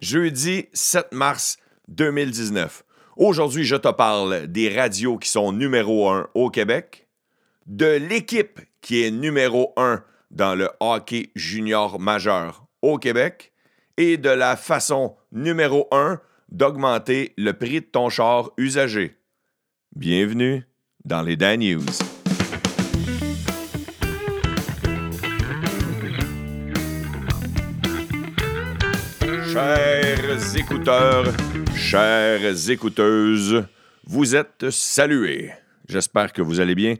Jeudi 7 mars 2019. Aujourd'hui, je te parle des radios qui sont numéro 1 au Québec, de l'équipe qui est numéro 1 dans le hockey junior majeur au Québec et de la façon numéro 1 d'augmenter le prix de ton char usagé. Bienvenue dans les Dan News. Chers écouteurs, chères écouteuses, vous êtes salués. J'espère que vous allez bien.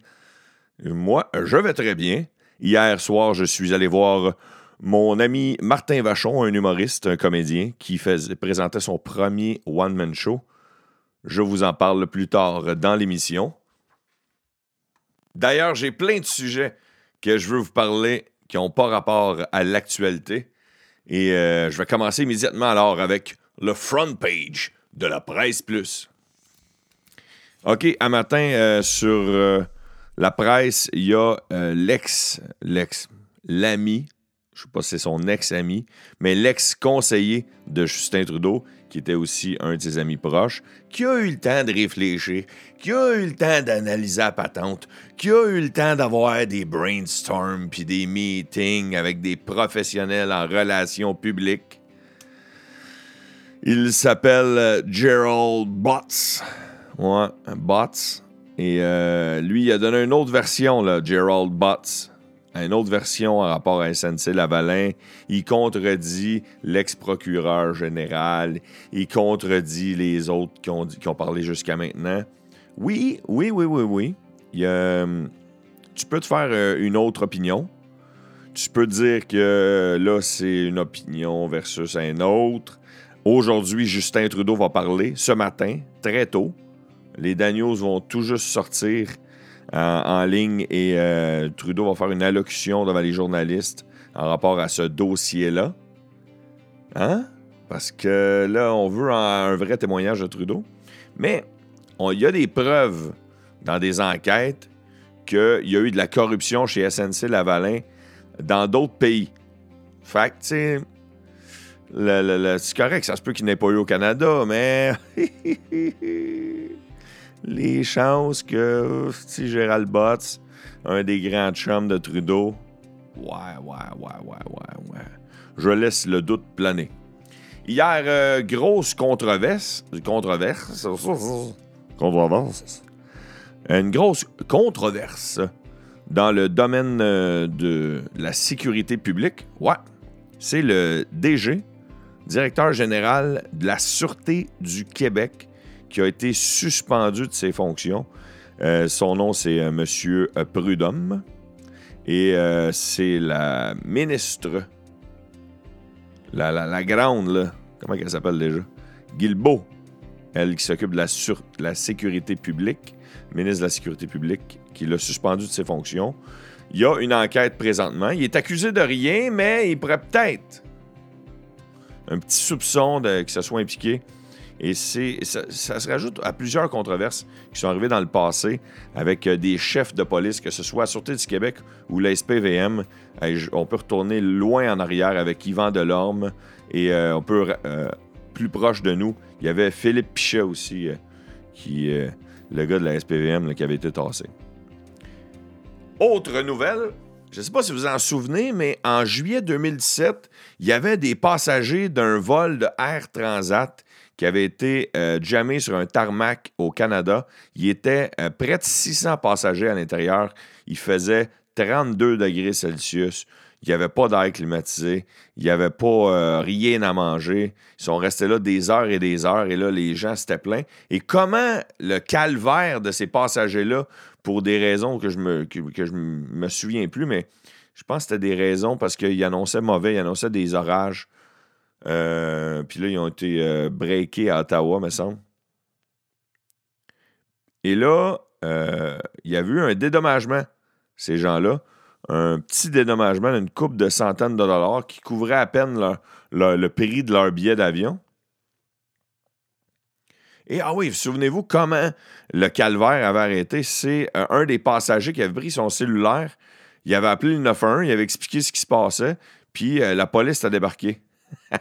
Moi, je vais très bien. Hier soir, je suis allé voir mon ami Martin Vachon, un humoriste, un comédien, qui présentait son premier one-man show. Je vous en parle plus tard dans l'émission. D'ailleurs, j'ai plein de sujets que je veux vous parler qui n'ont pas rapport à l'actualité. Et euh, je vais commencer immédiatement alors avec le front page de la Presse Plus. OK, à matin, euh, sur euh, la presse, il y a l'ex, l'ex, l'ami, je ne sais pas si c'est son ex-ami, mais l'ex-conseiller de Justin Trudeau, qui était aussi un de ses amis proches, qui a eu le temps de réfléchir, qui a eu le temps d'analyser la patente, qui a eu le temps d'avoir des brainstorms puis des meetings avec des professionnels en relations publiques. Il s'appelle euh, Gerald Botts. Ouais, Botts. Et euh, lui, il a donné une autre version, là, Gerald Botts une autre version en rapport à SNC Lavalin. Il contredit l'ex-procureur général. Il contredit les autres qui ont, parlé jusqu'à maintenant. Oui, oui, oui, oui, oui. tu peux te faire euh, une autre opinion. Tu peux dire que là, c'est une opinion versus un autre. Aujourd'hui, Justin Trudeau va parler ce matin, très tôt. Les Daniels vont tout juste sortir en, ligne et euh, Trudeau va faire une allocution devant les journalistes en rapport à ce dossier-là. Hein? Parce que là, on veut un, vrai témoignage de Trudeau. Mais il y a des preuves dans des enquêtes qu'il y a eu de la corruption chez SNC Lavalin dans d'autres pays. Fait que, tu sais, c'est correct, ça se peut qu'il n'ait pas eu au Canada, mais les chances que si Gérald Botts, un des grands chums de Trudeau, ouais, ouais, ouais, ouais, ouais, ouais. Je laisse le doute planer. Hier, euh, grosse controverse, controverse, controverse, une grosse controverse dans le domaine euh, de la sécurité publique. Ouais, c'est le DG, directeur général de la Sûreté du Québec, qui a été suspendu de ses fonctions. Euh, son nom, c'est euh, M. Euh, Prudhomme. Et c'est la ministre, la, la, grande, là, comment elle s'appelle déjà? Guilbeault, elle qui s'occupe de la, la sécurité publique, ministre de la Sécurité publique, qui l'a suspendu de ses fonctions. Il y a une enquête présentement. Il est accusé de rien, mais il pourrait peut-être un petit soupçon de, que ce soit impliqué et c'est, ça, se rajoute à plusieurs controverses qui sont arrivées dans le passé avec euh, des chefs de police, que ce soit à Sûreté du Québec ou la SPVM. On peut retourner loin en arrière avec Yvan Delorme et euh, on peut, euh, plus proche de nous, il y avait Philippe Pichet aussi, qui, le gars de la SPVM qui avait été tassé. Autre nouvelle, je ne sais pas si vous en souvenez, mais en juillet 2017, il y avait des passagers d'un vol de Air Transat qui avait été euh, jamais sur un tarmac au Canada. Il était euh, près de 600 passagers à l'intérieur. Il faisait 32 degrés Celsius. Il n'y avait pas d'air climatisé. Il n'y avait pas euh, rien à manger. Ils sont restés là des heures et des heures. Et là, les gens s'étaient pleins. Et comment le calvaire de ces passagers-là, pour des raisons que je me, me souviens plus, mais je pense que c'était des raisons parce qu'ils annonçaient mauvais, ils annonçaient des orages. Euh, puis là, ils ont été euh, breakés à Ottawa, me semble. Et là, euh, il y a eu un dédommagement, ces gens-là. Un petit dédommagement d'une coupe de centaines de dollars qui couvrait à peine le prix de leur billet d'avion. Et ah oui, souvenez-vous comment le calvaire avait arrêté. C'est un des passagers qui avait pris son cellulaire. Il avait appelé le 911, il avait expliqué ce qui se passait, puis la police a débarqué.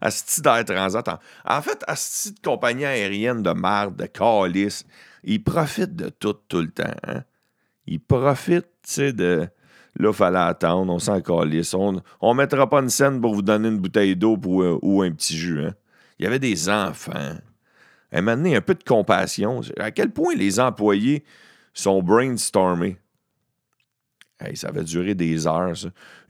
Asti d'Air Transat. En, en fait, Asti de compagnie aérienne de marde, de calice, ils profitent de tout, tout le temps. Hein? Ils profitent, tu sais, de. Là, il fallait attendre, on s'en calisse. On ne mettra pas une scène pour vous donner une bouteille d'eau ou, ou, un petit jus. Hein? Il y avait des enfants. Maintenant, un peu de compassion. À quel point les employés sont brainstormés. Ça va durer des heures.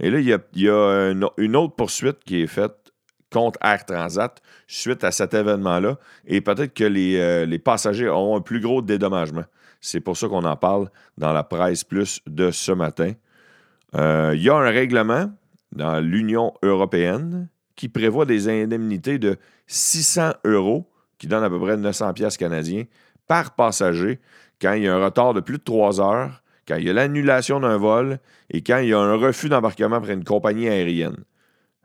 Et là, il y a, une, autre poursuite qui est faite contre Air Transat suite à cet événement-là. Et peut-être que les, euh, les, passagers auront un plus gros dédommagement. C'est pour ça qu'on en parle dans la presse plus de ce matin. Euh, il y a un règlement dans l'Union européenne qui prévoit des indemnités de 600 euros, qui donne à peu près 900 pièces canadiens par passager quand il y a un retard de plus de 3 heures, quand il y a l'annulation d'un vol et quand il y a un refus d'embarquement par une compagnie aérienne.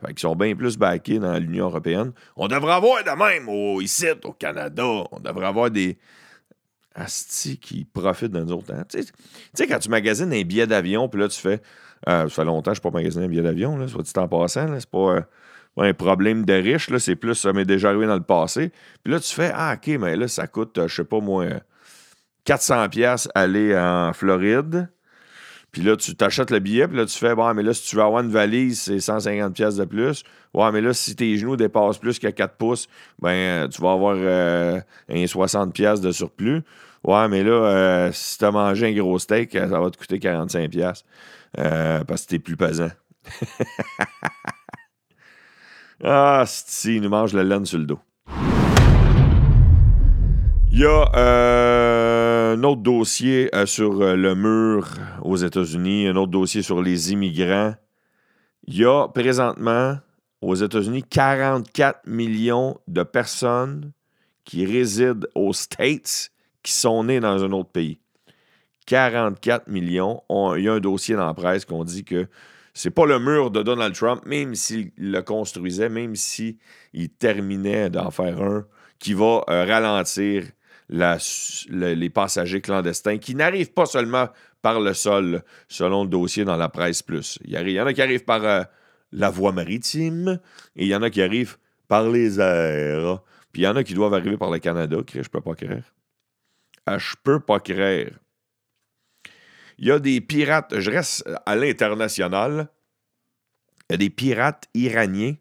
Fait qu'ils sont bien plus backés dans l'Union européenne. On devrait avoir de même au, ici, au Canada. On devrait avoir des astis qui profitent nous autres. Hein. Tu sais, quand tu magasines un billet d'avion, puis là, tu fais euh, ça fait longtemps que je n'ai pas magasiné un billet d'avion, soit dit en passant. C'est pas, un problème de riche, c'est plus ça m'est déjà arrivé dans le passé. Puis là, tu fais Ah, OK, mais là, ça coûte, je sais pas moi, 400$ aller en Floride. Puis là, tu t'achètes le billet, puis là, tu fais, bon, mais là, si tu veux avoir une valise, c'est 150$ de plus. Ouais, mais là, si tes genoux dépassent plus que 4 pouces, ben, tu vas avoir euh, un 60$ de surplus. Ouais, mais là, euh, si tu as mangé un gros steak, ça va te coûter 45$ euh, parce que t'es plus pesant. ah, si, il nous mange la laine sur le dos. Il y a euh, un autre dossier euh, sur euh, le mur aux États-Unis, un autre dossier sur les immigrants. Il y a présentement aux États-Unis 44 millions de personnes qui résident aux States qui sont nées dans un autre pays. 44 millions. il y a un dossier dans la presse qu'on dit que c'est pas le mur de Donald Trump, même s'il le construisait, même s'il terminait d'en faire un, qui va ralentir les passagers clandestins qui n'arrivent pas seulement par le sol, selon le dossier dans la presse plus. Il y, en a qui arrivent par euh, la voie maritime et il y en a qui arrivent par les airs. Puis il y en a qui doivent arriver par le Canada. Je peux pas créer. Ah, je peux pas créer. Il y a des pirates, je reste à l'international. Il y a des pirates iraniens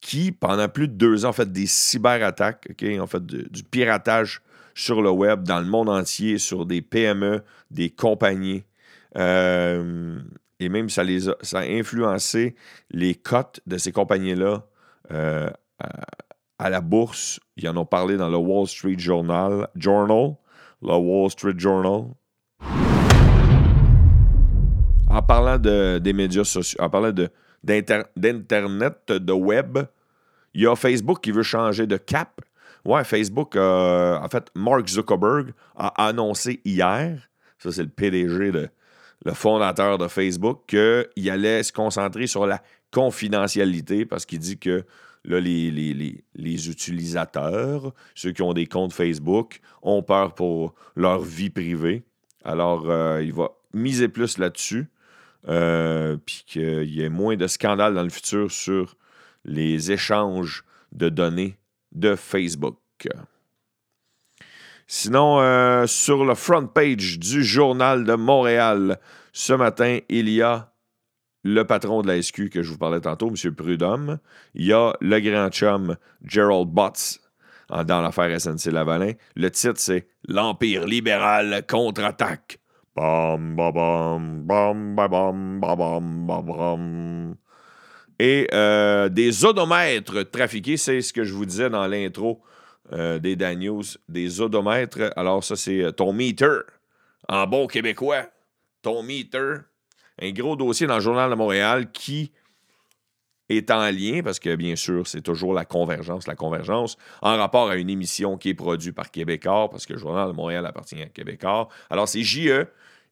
qui, pendant plus de deux ans, ont fait des cyberattaques, OK, ont fait du piratage sur le web, dans le monde entier, sur des PME, des compagnies. Euh, et même, ça, les a, influencé les cotes de ces compagnies-là euh, à, la bourse. Ils en ont parlé dans le Wall Street Journal, Journal le Wall Street Journal. En parlant de, des médias sociaux, en parlant d'Internet, de web, il y a Facebook qui veut changer de cap Ouais, Facebook, euh, en fait, Mark Zuckerberg a annoncé hier, ça c'est le PDG, le fondateur de Facebook, qu'il allait se concentrer sur la confidentialité parce qu'il dit que là, les, les, utilisateurs, ceux qui ont des comptes Facebook, ont peur pour leur vie privée. Alors, euh, il va miser plus là-dessus, euh, puis qu'il y ait moins de scandales dans le futur sur les échanges de données de Facebook. Sinon, euh, sur le front page du Journal de Montréal, ce matin, il y a le patron de la SQ que je vous parlais tantôt, M. Prudhomme. Il y a le grand chum Gerald Butts dans l'affaire SNC Lavalin. Le titre, c'est L'Empire libéral contre-attaque. Bam, bam, bam, bam, bam, bam, bam, et euh, des odomètres trafiqués, c'est ce que je vous disais dans l'intro euh, des Daniels, des odomètres. Alors, ça, c'est euh, ton meter en bon québécois. Ton meter. Un gros dossier dans le Journal de Montréal qui est en lien, parce que bien sûr, c'est toujours la convergence, la convergence, en rapport à une émission qui est produite par Québécois, parce que le Journal de Montréal appartient à Québécois. Alors, c'est JE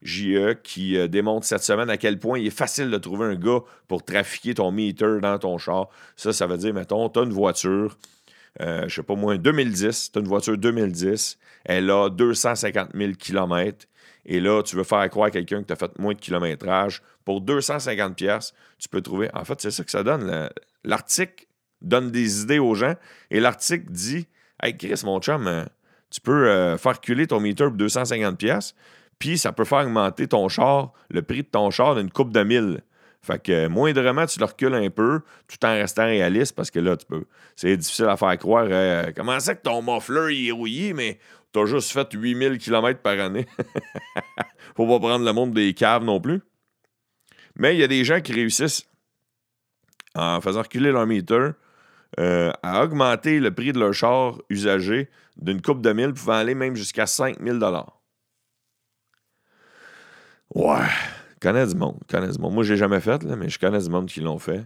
JE qui euh, démontre cette semaine à quel point il est facile de trouver un gars pour trafiquer ton meter dans ton char. Ça, ça veut dire, mettons, tu as une voiture, euh, je sais pas moi, 2010, tu as une voiture 2010, elle a 250 000 km, et là, tu veux faire croire à quelqu'un que tu as fait moins de kilométrage. Pour 250 pièces, tu peux trouver... En fait, c'est ça que ça donne. L'article donne des idées aux gens. Et l'article dit Hey Chris, mon chum, euh, tu peux euh, faire reculer ton meter pour 250$, puis ça peut faire augmenter ton char, le prix de ton char d'une coupe de mille. Fait que moindrement, tu le recules un peu tout en restant réaliste parce que là, tu peux. C'est difficile à faire croire. Euh, comment c'est que ton muffler est rouillé, mais t'as juste fait 8000 km par année? Faut pas prendre le monde des caves non plus. Mais il y a des gens qui réussissent en faisant reculer leur meter euh, à augmenter le prix de leur char usagé d'une coupe de mille, pouvant aller même jusqu'à 5000 Ouais, connais du monde, connais du monde. Moi, je l'ai jamais fait, là, mais je connais du monde qui l'ont fait.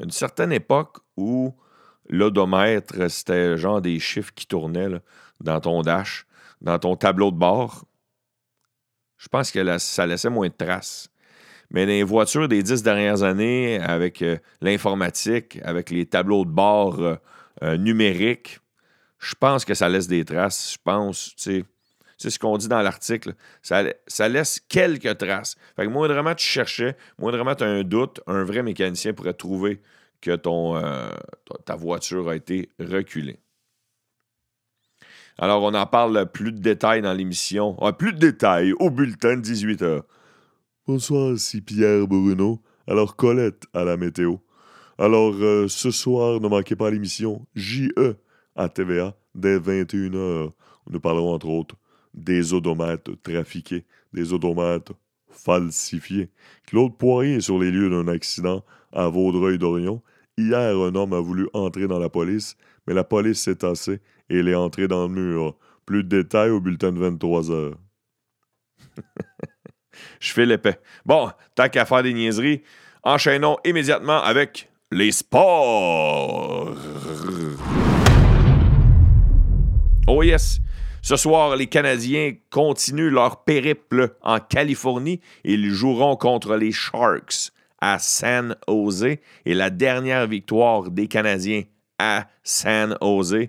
Une certaine époque où l'odomètre, c'était genre des chiffres qui tournaient dans ton dash, dans ton tableau de bord. Je pense que ça laissait moins de traces. Mais les voitures des dix dernières années, avec euh, l'informatique, avec les tableaux de bord euh, euh, numériques, je pense que ça laisse des traces. Je pense, tu sais, c'est ce qu'on dit dans l'article. Ça, laisse quelques traces. Fait que moindrement tu cherchais, moindrement tu as un doute, un vrai mécanicien pourrait trouver que ton, ta voiture a été reculée. Alors, on en parle plus de détails dans l'émission. Ah, plus de détails au bulletin de 18 h Bonsoir, ici Pierre Bruno. Alors, Colette à la météo. Alors, euh, ce soir, ne manquez pas l'émission JE à TVA dès 21h. Nous parlerons entre autres des odomates trafiqués, des odomates falsifiés. Claude Poirier est sur les lieux d'un accident à Vaudreuil-Dorion. Hier, un homme a voulu entrer dans la police, mais la police s'est tassée et il est entré dans le mur. Plus de détails au bulletin de 23 heures. Je fais l'épais. Bon, tant qu'à faire des niaiseries, enchaînons immédiatement avec les sports. Oh yes! Ce soir, les Canadiens continuent leur périple en Californie. Ils joueront contre les Sharks à San Jose. Et la dernière victoire des Canadiens à San Jose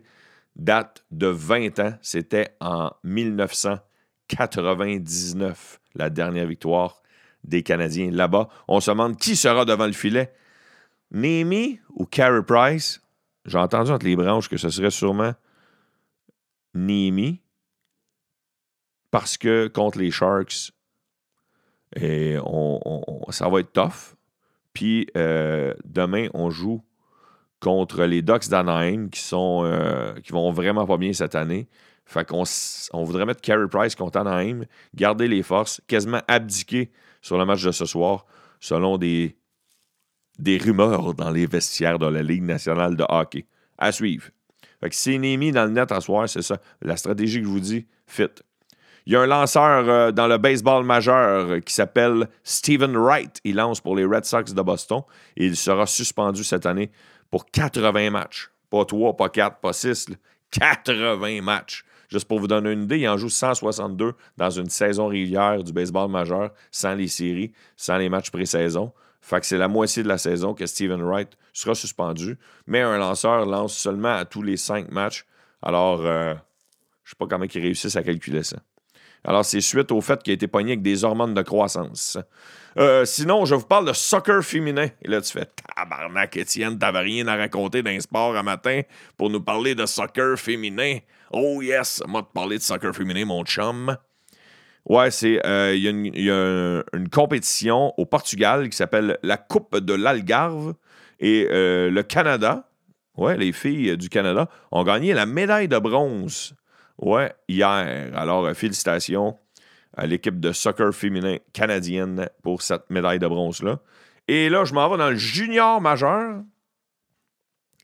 date de 20 ans. C'était en 1999 la dernière victoire des Canadiens là-bas. On se demande qui sera devant le filet. Nemi ou Carey Price? J'ai entendu entre les branches que ce serait sûrement Nemi. Parce que contre les Sharks, on, ça va être tough. Puis euh, demain, on joue contre les Ducks d'Anaheim qui sont euh, qui vont vraiment pas bien cette année. Fait qu'on on voudrait mettre Carey Price contre Anaheim, garder les forces, quasiment abdiquer sur le match de ce soir, selon des, des rumeurs dans les vestiaires de la Ligue nationale de hockey. À suivre. Fait que c'est mis dans le net à soir, c'est ça. La stratégie que je vous dis, fit. Il y a un lanceur euh, dans le baseball majeur qui s'appelle Stephen Wright. Il lance pour les Red Sox de Boston et il sera suspendu cette année pour 80 matchs. Pas 3, pas 4, pas 6. 80 matchs. Juste pour vous donner une idée, il en joue 162 dans une saison régulière du baseball majeur, sans les séries, sans les matchs pré-saison. Fait que c'est la moitié de la saison que Steven Wright sera suspendu. Mais un lanceur lance seulement à tous les cinq matchs. Alors, euh, je ne sais pas comment ils réussissent à calculer ça. Alors, c'est suite au fait qu'il a été pogné avec des hormones de croissance. Euh, sinon, je vous parle de soccer féminin. Et là, tu fais tabarnak, Étienne, t'avais rien à raconter d'un sport à matin pour nous parler de soccer féminin. Oh yes, moi te parler de soccer féminin, mon chum. Ouais, c'est euh, il y, a une compétition au Portugal qui s'appelle la Coupe de l'Algarve et euh, le Canada. Ouais, les filles du Canada ont gagné la médaille de bronze. Ouais, hier. Alors, euh, félicitations à l'équipe de soccer féminin canadienne pour cette médaille de bronze-là. Et là, je m'en vais dans le junior majeur.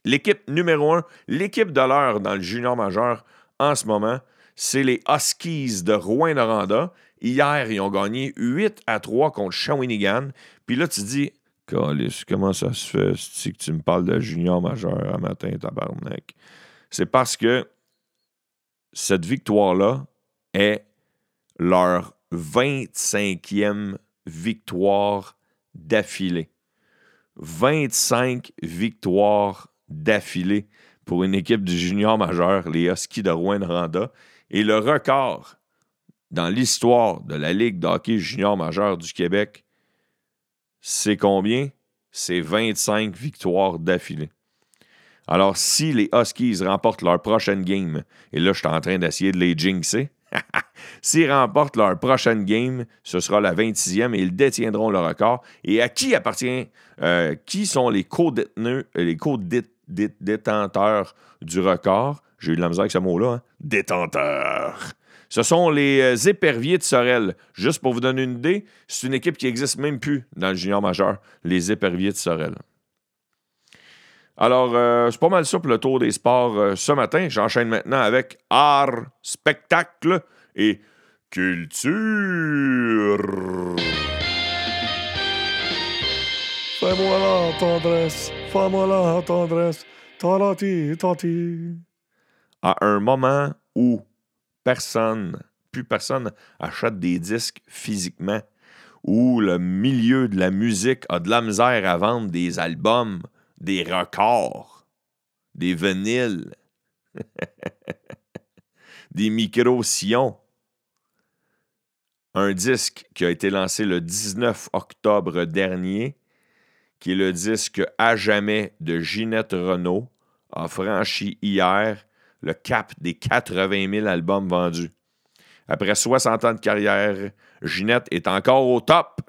L'équipe numéro un, l'équipe de l'heure dans le junior majeur en ce moment, c'est les Huskies de Rouen-Noranda. Hier, ils ont gagné 8 à 3 contre Shawinigan. Puis là, tu te dis, comment ça se fait si que tu me parles de junior majeur à matin, tabarnak? C'est parce que cette victoire-là est leur 25e victoire d'affilée. 25 victoires d'affilée pour une équipe du junior majeur, les Huskies de Rouen-Noranda. Et le record dans l'histoire de la Ligue d'hockey junior majeur du Québec, c'est combien? C'est 25 victoires d'affilée. Alors, si les Huskies remportent leur prochaine game, et là, je suis en train d'essayer de les jinxer, s'ils remportent leur prochaine game, ce sera la 26e et ils détiendront le record. Et à qui appartient, euh, qui sont les co-détenus, euh, les co-détenteurs du record? J'ai eu de la misère avec ce mot-là. Hein? Détenteurs. Ce sont les euh, éperviers de Sorel. Juste pour vous donner une idée, c'est une équipe qui n'existe même plus dans le junior majeur, les éperviers de Sorel. Alors, euh, c'est pas mal ça pour le tour des sports euh, ce matin. J'enchaîne maintenant avec art, spectacle et culture. Fais-moi la tendresse, fais-moi la tendresse, talati, tati. À un moment où personne, plus personne achète des disques physiquement, où le milieu de la musique a de la misère à vendre des albums, des records, des vinyles, des micro-sillons. Un disque qui a été lancé le 19 octobre dernier, qui est le disque à jamais de Ginette Renault, a franchi hier le cap des 80 000 albums vendus. Après 60 ans de carrière, Ginette est encore au top.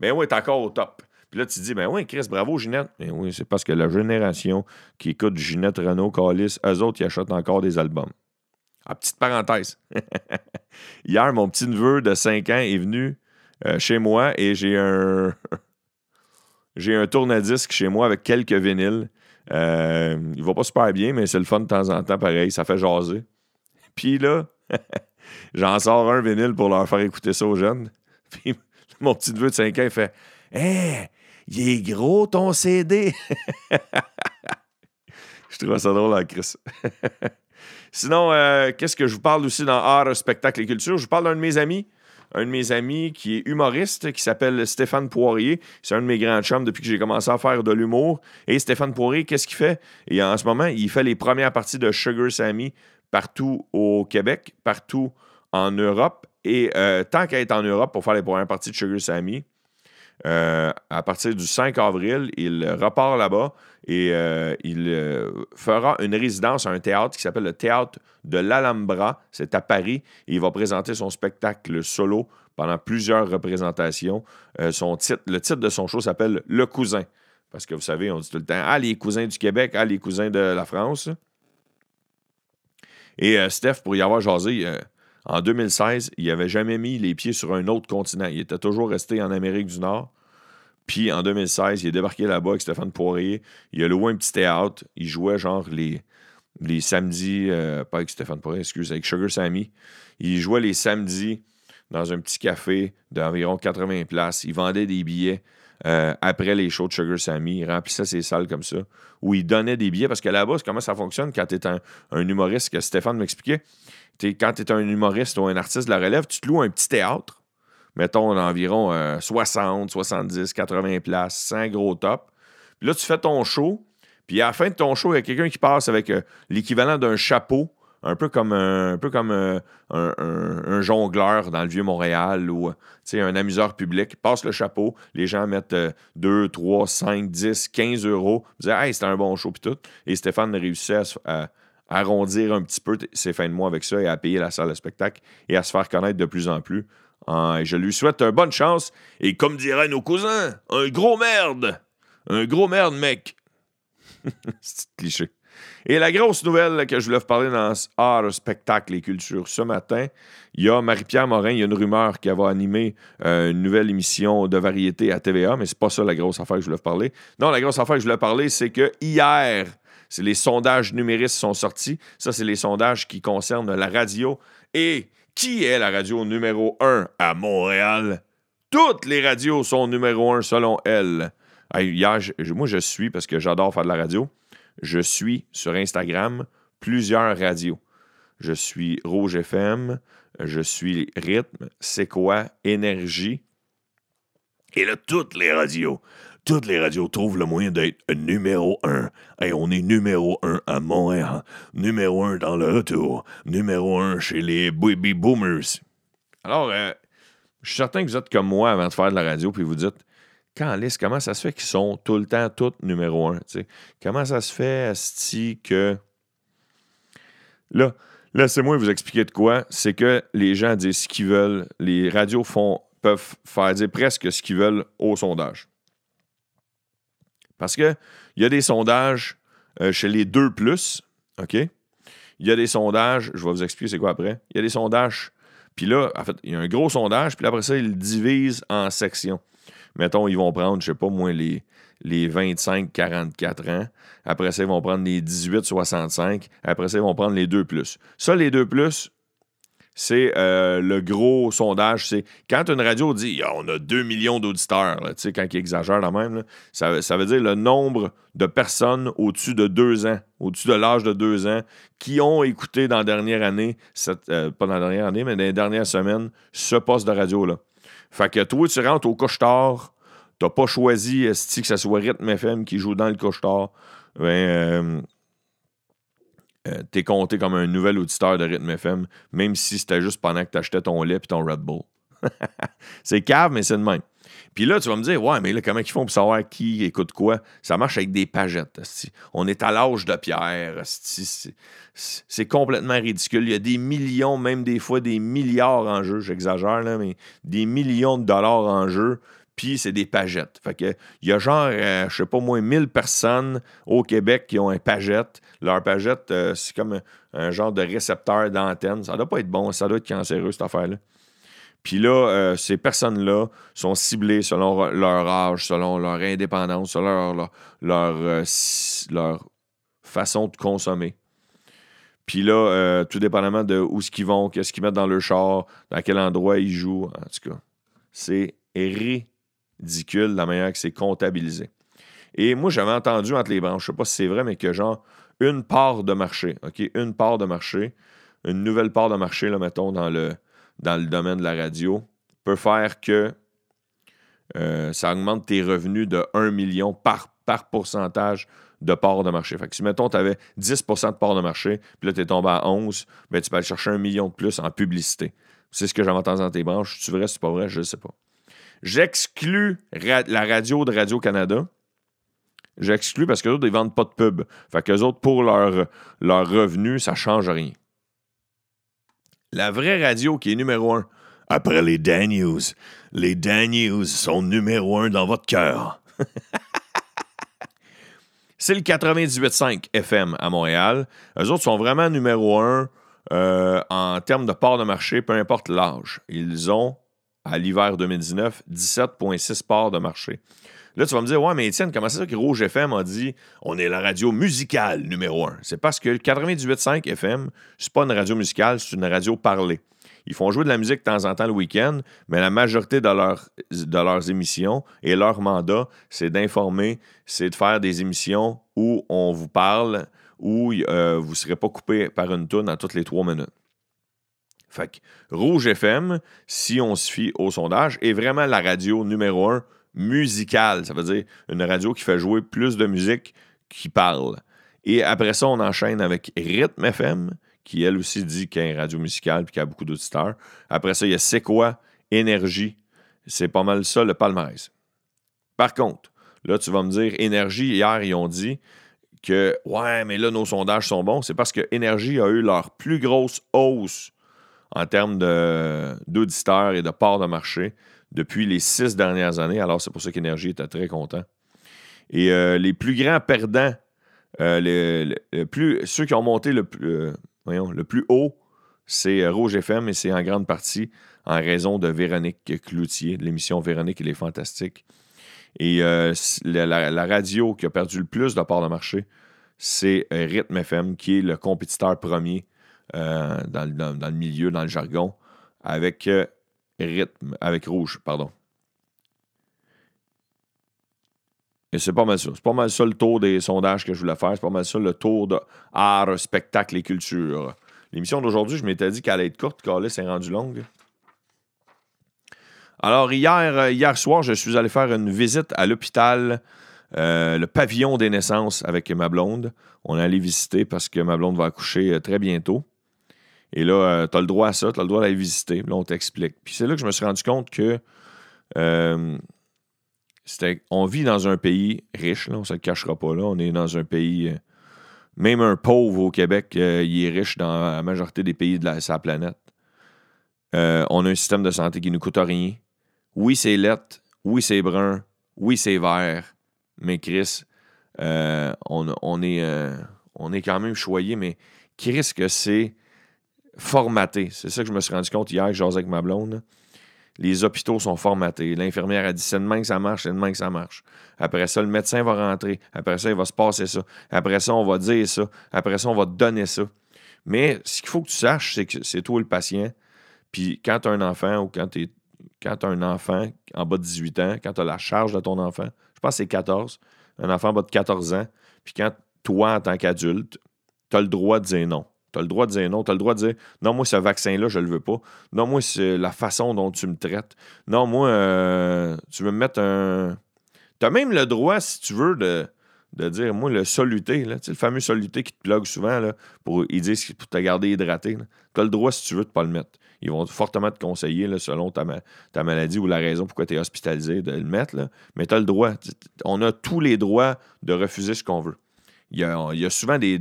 Mais ben oui, est encore au top. Puis là, tu dis, ben oui, Chris, bravo, Ginette. Ben oui, c'est parce que la génération qui écoute Ginette Renault, Calis, eux autres, ils achètent encore des albums. Ah, petite parenthèse. Hier, mon petit neveu de 5 ans est venu euh, chez moi et j'ai un. j'ai un tourne-disque chez moi avec quelques vinyles. Euh, il va pas super bien, mais c'est le fun de temps en temps, pareil. Ça fait jaser. Puis là, j'en sors un vinyle pour leur faire écouter ça aux jeunes. Puis mon petit neveu de 5 ans, il fait Hé, il est gros ton CD. je trouve ça drôle, hein, Chris. Sinon, euh, qu'est-ce que je vous parle aussi dans art, spectacle et culture? Je vous parle d'un de mes amis, un de mes amis qui est humoriste, qui s'appelle Stéphane Poirier. C'est un de mes grands chums depuis que j'ai commencé à faire de l'humour. Et Stéphane Poirier, qu'est-ce qu'il fait? Et en ce moment, il fait les premières parties de Sugar Sammy partout au Québec, partout en Europe. Et euh, tant qu'à être en Europe pour faire les premières parties de Sugar Sammy, euh, à partir du 5 avril, il repart là-bas et euh, il euh, fera une résidence à un théâtre qui s'appelle le Théâtre de l'Alhambra. C'est à Paris. il va présenter son spectacle solo pendant plusieurs représentations. le titre de son show s'appelle Le Cousin. Parce que vous savez, on dit tout le temps Ah, les cousins du Québec, ah, les cousins de la France. Et Steph, pour y avoir jasé, en 2016, il n'avait jamais mis les pieds sur un autre continent. Il était toujours resté en Amérique du Nord. Puis en 2016, il est débarqué là-bas avec Stéphane Poirier. Il a loué un petit théâtre. Il jouait genre les, les samedis, euh, pas avec Stéphane Poirier, excuse, avec Sugar Sammy. Il jouait les samedis dans un petit café d'environ 80 places. Il vendait des billets euh, après les shows de Sugar Sammy. Il remplissait ses salles comme ça, où il donnait des billets. Parce que là-bas, comment ça fonctionne quand tu es un, un humoriste que Stéphane m'expliquait quand tu es un humoriste ou un artiste de la relève, tu te loues un petit théâtre, mettons environ 60, 70, 80 places, 100 gros top. Puis là, tu fais ton show, puis à la fin de ton show, il y a quelqu'un qui passe avec euh, l'équivalent d'un chapeau, un peu comme, un, peu comme euh, un, jongleur dans le vieux Montréal ou euh, un amuseur public. passe le chapeau, les gens mettent 2, 3, 5, 10, 15 euros. Ils disent Hey, c'était un bon show, puis tout. Et Stéphane réussit à, arrondir un petit peu ses fins de mois avec ça et à payer la salle de spectacle et à se faire connaître de plus en plus. Je lui souhaite une bonne chance et comme diraient nos cousins, un gros merde. Un gros merde, mec. C'est cliché. Et la grosse nouvelle que je voulais vous parler dans art, spectacle et culture ce matin, il y a Marie-Pierre Morin, il y a une rumeur qui va animer euh, une nouvelle émission de variété à TVA, mais c'est pas ça la grosse affaire que je voulais vous parler. Non, la grosse affaire que je voulais parler, c'est que hier, les sondages numéristes sont sortis. Ça, c'est les sondages qui concernent la radio. Et qui est la radio numéro un à Montréal? Toutes les radios sont numéro un selon elle. Hier, moi, je suis, parce que j'adore faire de la radio, je suis sur Instagram plusieurs radios. Je suis Rouge FM, je suis Rythme, C'est quoi, Énergie. Et là, toutes les radios toutes les radios trouvent le moyen d'être numéro un. Et on est numéro un à Montréal, numéro un dans le retour, numéro un chez les baby boomers. Alors, euh, je suis certain que vous êtes comme moi avant de faire de la radio, puis vous dites Calice, comment ça se fait qu'ils sont tout le temps tous numéro un? Comment ça se fait, Asti, que. Là, laissez-moi vous expliquer de quoi. C'est que les gens disent ce qu'ils veulent. Les radios peuvent faire dire presque ce qu'ils veulent au sondage. Parce qu'il y a des sondages euh, chez les deux plus, OK? Il y a des sondages, je vais vous expliquer c'est quoi après. Il y a des sondages, puis là, en fait, il y a un gros sondage, puis après ça, ils le divisent en sections. Mettons, ils vont prendre, je sais pas, moins les, les 25-44 ans. Après ça, ils vont prendre les 18-65. Après ça, ils vont prendre les 2 plus. Ça, les 2 plus, c'est euh, le gros sondage. C'est quand une radio dit Ah, on a 2 millions d'auditeurs, quand ils exagèrent la même, ça, veut dire le nombre de personnes au-dessus de 2 ans, au-dessus de l'âge de 2 ans, qui ont écouté dans la dernière année, cette- euh, pas dans la dernière année, mais dans les dernières semaines, ce poste de radio-là. Fait que toi, tu rentres au couche-tard, t'as pas choisi que ça soit Rythme FM qui joue dans le couche-tard, ben, euh, euh, t'es compté comme un nouvel auditeur de Rythme FM, même si c'était juste pendant que t'achetais ton lait et ton Red Bull. c'est cave, mais c'est de même. Puis là, tu vas me dire, ouais, mais là, comment ils font pour savoir qui écoute quoi? Ça marche avec des pagettes. On est à l'âge de pierre. c'est complètement ridicule. Il y a des millions, même des fois des milliards en jeu. J'exagère, là, mais des millions de dollars en jeu. Puis c'est des pagettes. Fait que il y a genre, euh, je sais pas moins 1000 personnes au Québec qui ont un pagette. Leur pagette, euh, c'est comme un, genre de récepteur d'antenne. Ça doit pas être bon. Ça doit être cancéreux, cette affaire-là. Puis là, euh, ces personnes-là sont ciblées selon leur âge, selon leur indépendance, selon leur, euh, façon de consommer. Puis là, tout dépendamment de où ce vont, qu'est-ce qu'ils mettent dans leur char, dans quel endroit ils jouent, en tout cas, c'est ridicule la manière que c'est comptabilisé. Et moi, j'avais entendu entre les branches, je sais pas si c'est vrai, mais que genre une part de marché, OK, une part de marché, une nouvelle part de marché, là, mettons, dans le, dans le domaine de la radio, peut faire que euh, ça augmente tes revenus de 1 million par, par pourcentage de part de marché. Fait que si, mettons, tu avais 10% de part de marché, puis là, tu es tombé à 11, ben, tu peux aller chercher un million de plus en publicité. C'est ce que j'avais entendu dans tes branches. C'est vrai, c'est pas vrai, je ne sais pas. J'exclus la radio de Radio-Canada. J'exclus parce que autres, ils vendent pas de pub. Fait que les autres, pour leur, leur revenu, ça change rien. La vraie radio qui est numéro un, après les Dan News, les Dan News sont numéro un dans votre cœur. C'est le 98.5 FM à Montréal. Eux autres sont vraiment numéro un euh, en termes de part de marché, peu importe l'âge. Ils ont, à l'hiver 2019, 17,6 parts de marché. Là, tu vas me dire, ouais, mais Étienne, comment c'est ça que Rouge FM a dit on est la radio musicale numéro un? C'est parce que le 98.5 FM, c'est pas une radio musicale, c'est une radio parlée. Ils font jouer de la musique de temps en temps le week-end, mais la majorité de, leurs- de leurs émissions et leur mandat, c'est d'informer, c'est de faire des émissions où on vous parle, où euh, vous ne serez pas coupé par une toune à toutes les trois minutes. Fait Rouge FM, si on se fie au sondage, est vraiment la radio numéro un musicale. Ça veut dire une radio qui fait jouer plus de musique qui parle. Et après ça, on enchaîne avec Rythme FM, qui elle aussi dit qu'il y a une radio musicale et qu'il y a beaucoup d'auditeurs. Après ça, il y a C'est quoi? Énergie. C'est pas mal ça le palmarès. Par contre, là, tu vas me dire, Énergie, hier, ils ont dit que, ouais, mais là, nos sondages sont bons. C'est parce que Énergie a eu leur plus grosse hausse en termes d'auditeurs et de parts de marché depuis les six dernières années. Alors, c'est pour ça qu'Énergie était très content. Et euh, les plus grands perdants, euh, le- le- le plus, ceux qui ont monté le plus, euh, le plus haut, c'est Rouge FM et c'est en grande partie en raison de Véronique Cloutier, de l'émission Véronique et les Fantastiques. Et la, radio qui a perdu le plus de parts de marché, c'est Rythme FM, qui est le compétiteur premier euh, dans, le- milieu, dans le jargon, avec euh, Rythme, avec Rouge, pardon. Et c'est pas mal ça. C'est pas mal ça le tour des sondages que je voulais faire. C'est pas mal ça le tour de spectacle et culture. L'émission d'aujourd'hui, je m'étais dit qu'elle allait être courte, car là, c'est rendu longue. Alors, hier, euh, hier soir, je suis allé faire une visite à l'hôpital, le pavillon des naissances avec ma blonde. On est allé visiter parce que ma blonde va accoucher très bientôt. Et là, tu as le droit à ça, tu as le droit d'aller visiter. Là, on t'explique. Puis c'est là que je me suis rendu compte que euh, on vit dans un pays riche, là, on ne se cachera pas. Là. On est dans un pays. euh, même un pauvre au Québec, euh, il est riche dans la majorité des pays de sa planète. Euh, on a un système de santé qui ne nous coûte rien. Oui, c'est lettre. Oui, c'est brun. Oui, c'est vert. Mais Chris, euh, on, est, euh, on est quand même choyé, mais Chris, que c'est C'est ça que je me suis rendu compte hier que avec ma blonde. Les hôpitaux sont formatés. L'infirmière a dit c'est demain que ça marche, c'est demain que ça marche. Après ça, le médecin va rentrer. Après ça, il va se passer ça. Après ça, on va dire ça. Après ça, on va te donner ça. Mais ce qu'il faut que tu saches, c'est que c'est toi le patient. Puis quand tu as un enfant ou quand tu as un enfant en bas de 18 ans, quand tu as la charge de ton enfant, je pense que c'est 14, un enfant en bas de 14 ans, puis quand toi, en tant qu'adulte, tu as le droit de dire non. Tu as le droit de dire non. Tu as le droit de dire non, moi, ce vaccin-là, je le veux pas. Non, moi, c'est la façon dont tu me traites. Non, moi, euh, tu veux me mettre un. Tu as même le droit, si tu veux, de, de dire, moi, le soluté, là, le fameux soluté qui te plug souvent, là, pour, ils disent pour te garder hydraté. Tu as le droit, si tu veux, de pas le mettre. Ils vont fortement te conseiller, selon ta, ta maladie ou la raison pourquoi tu es hospitalisé, de le mettre. là. Mais tu as le droit. On a tous les droits de refuser ce qu'on veut. Il y a, y a souvent des,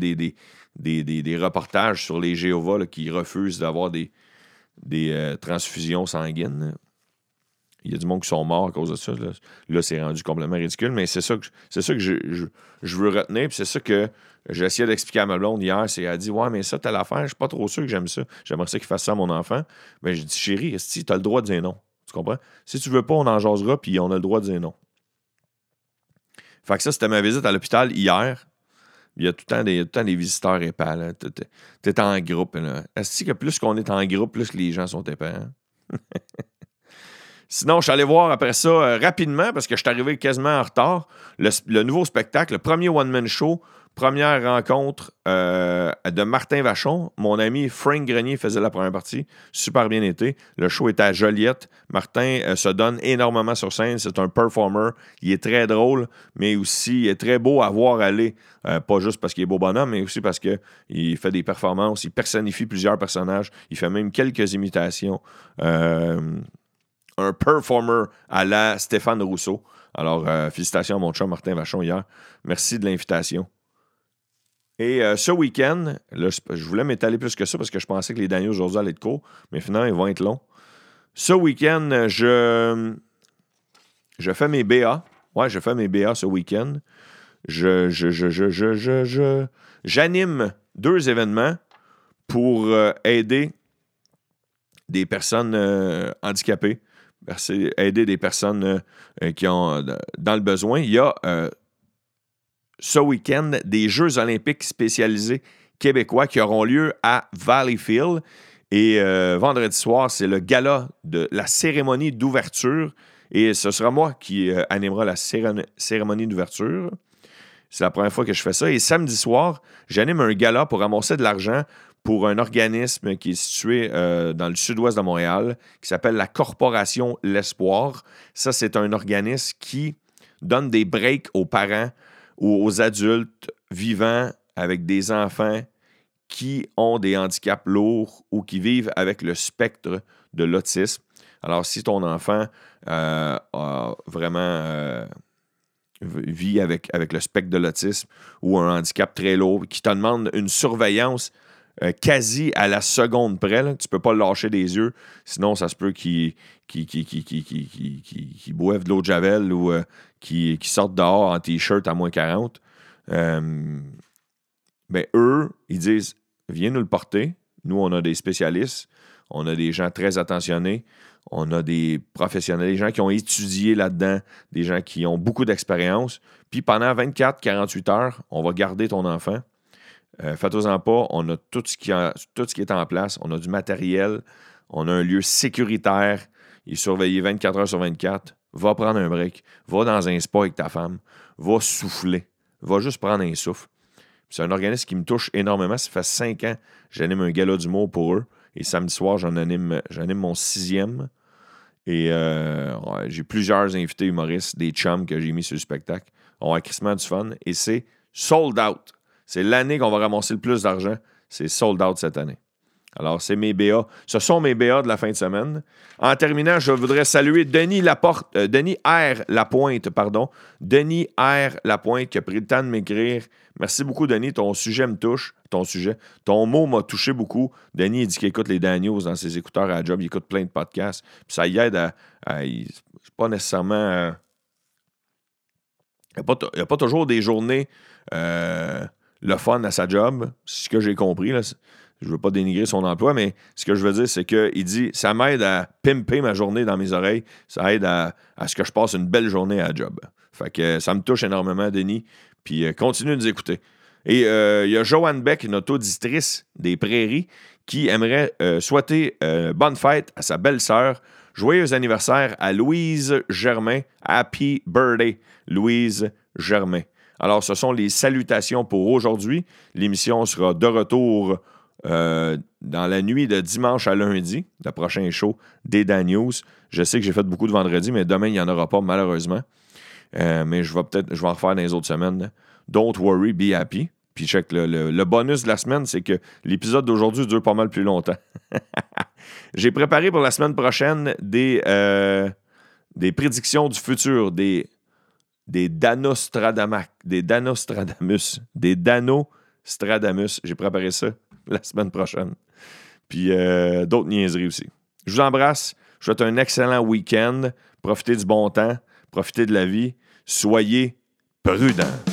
des, reportages sur les Jéhovah là, qui refusent d'avoir des, euh, transfusions sanguines. Il y a du monde qui sont morts à cause de ça. Là, c'est rendu complètement ridicule, mais c'est ça que, c'est ça que je, veux retenir. Puis c'est ça que j'ai essayé d'expliquer à ma blonde hier. C'est, elle a dit Ouais, mais ça, t'as l'affaire. Je suis pas trop sûr que j'aime ça. J'aimerais ça qu'il fasse ça à mon enfant. Mais j'ai dit Chérie, si tu as le droit de dire non. Tu comprends? Si tu veux pas, on en jasera, puis on a le droit de dire non. Fait que ça, c'était ma visite à l'hôpital hier. Il y a tout le temps des, tout le temps des visiteurs épais. t'es- T'es en groupe. Est-ce que plus qu'on est en groupe, plus les gens sont épais? hein? Sinon, je suis allé voir après ça euh, rapidement parce que je suis arrivé quasiment en retard. Le, le nouveau spectacle, le premier one-man show, première rencontre euh, de Martin Vachon. Mon ami Frank Grenier faisait la première partie. Super bien été. Le show était à Joliette. Martin euh, se donne énormément sur scène. C'est un performer. Il est très drôle, mais aussi il est très beau à voir aller. Euh, pas juste parce qu'il est beau bonhomme, mais aussi parce qu'il fait des performances. Il personnifie plusieurs personnages. Il fait même quelques imitations. Un performer à la Stéphane Rousseau. Alors, félicitations à mon chum Martin Vachon hier. Merci de l'invitation. Et euh, ce week-end, je voulais m'étaler plus que ça parce que je pensais que les derniers aujourd'hui allaient être courts, mais finalement, ils vont être longs. Ce week-end, je, je fais mes BA. Ouais, je fais mes BA ce week-end. Je, je, je, je, je, je, j'anime deux événements pour euh, aider des personnes euh, handicapées, aider des personnes qui ont dans le besoin. Il y a ce week-end des Jeux olympiques spécialisés québécois qui auront lieu à Valleyfield. Et euh, vendredi soir, c'est le gala de la cérémonie d'ouverture. Et ce sera moi qui euh, animera la céré- cérémonie d'ouverture. C'est la première fois que je fais ça. Et samedi soir, j'anime un gala pour ramasser de l'argent pour un organisme qui est situé euh, dans le sud-ouest de Montréal, qui s'appelle la Corporation L'Espoir. Ça, c'est un organisme qui donne des breaks aux parents ou aux adultes vivant avec des enfants qui ont des handicaps lourds ou qui vivent avec le spectre de l'autisme. Alors, si ton enfant euh, a vraiment euh, vit avec, avec le spectre de l'autisme ou un handicap très lourd, qui te demande une surveillance euh, quasi à la seconde près, là, tu peux pas le lâcher des yeux, sinon ça se peut qu'il qu'il qu'il- qu'il- qu'il- qu'il- qu'il- qu'il- qu'il boive de l'eau de Javel ou euh, qu'il qu'il sorte dehors en t-shirt à moins 40. Euh, ben, eux, ils disent Viens nous le porter. Nous, on a des spécialistes, on a des gens très attentionnés, on a des professionnels, des gens qui ont étudié là-dedans, des gens qui ont beaucoup d'expérience. Puis pendant 24-48 heures, on va garder ton enfant. Euh, Faites-en pas, on a tout ce, qui est en place, on a du matériel, on a un lieu sécuritaire, il est surveillé 24 heures sur 24. Va prendre un break, va dans un spa avec ta femme, va souffler, va juste prendre un souffle. C'est un organisme qui me touche énormément. Ça fait cinq ans j'anime un gala d'humour pour eux. Et samedi soir, j'en anime, j'anime mon sixième. Et euh, j'ai plusieurs invités humoristes, des chums que j'ai mis sur le spectacle. On a crissement du fun. Et c'est sold out. C'est l'année qu'on va ramasser le plus d'argent. C'est sold out cette année. Alors, c'est mes BA. Ce sont mes BA de la fin de semaine. En terminant, je voudrais saluer Denis Laporte, euh, Denis R. Lapointe, pardon. Denis R. Lapointe qui a pris le temps de m'écrire. Merci beaucoup, Denis. Ton sujet me touche. Ton sujet. Ton mot m'a touché beaucoup. Denis, il dit qu'il écoute les Daniels dans ses écouteurs à job. Il écoute plein de podcasts. Puis ça y aide à. à pas nécessairement. euh, il n'y il a pas toujours des journées euh, le fun à sa job. C'est ce que j'ai compris. Là. Je ne veux pas dénigrer son emploi, mais ce que je veux dire, c'est qu'il dit ça m'aide à pimper ma journée dans mes oreilles. Ça aide à, ce que je passe une belle journée à la job. Fait que ça me touche énormément, Denis. Puis euh, continue de nous écouter. Et euh, il y a Joanne Beck, notre auditrice des Prairies, qui aimerait euh, souhaiter bonne fête à sa belle-sœur. Joyeux anniversaire à Louise Germain. Happy birthday, Louise Germain. Alors, ce sont les salutations pour aujourd'hui. L'émission sera de retour euh, dans la nuit de dimanche à lundi, le prochain show des Dan News. Je sais que j'ai fait beaucoup de vendredi, mais demain, il n'y en aura pas, malheureusement. Euh, mais je vais peut-être en refaire dans les autres semaines. Don't worry, be happy. Puis check, le, le- le bonus de la semaine, c'est que l'épisode d'aujourd'hui dure pas mal plus longtemps. J'ai préparé pour la semaine prochaine des, euh, des prédictions du futur, des, des Danostradamus, des Danostradamus, des Danostradamus. J'ai préparé ça la semaine prochaine. Puis euh, d'autres niaiseries aussi. Je vous embrasse. Je vous souhaite un excellent week-end. Profitez du bon temps. Profitez de la vie. Soyez prudents.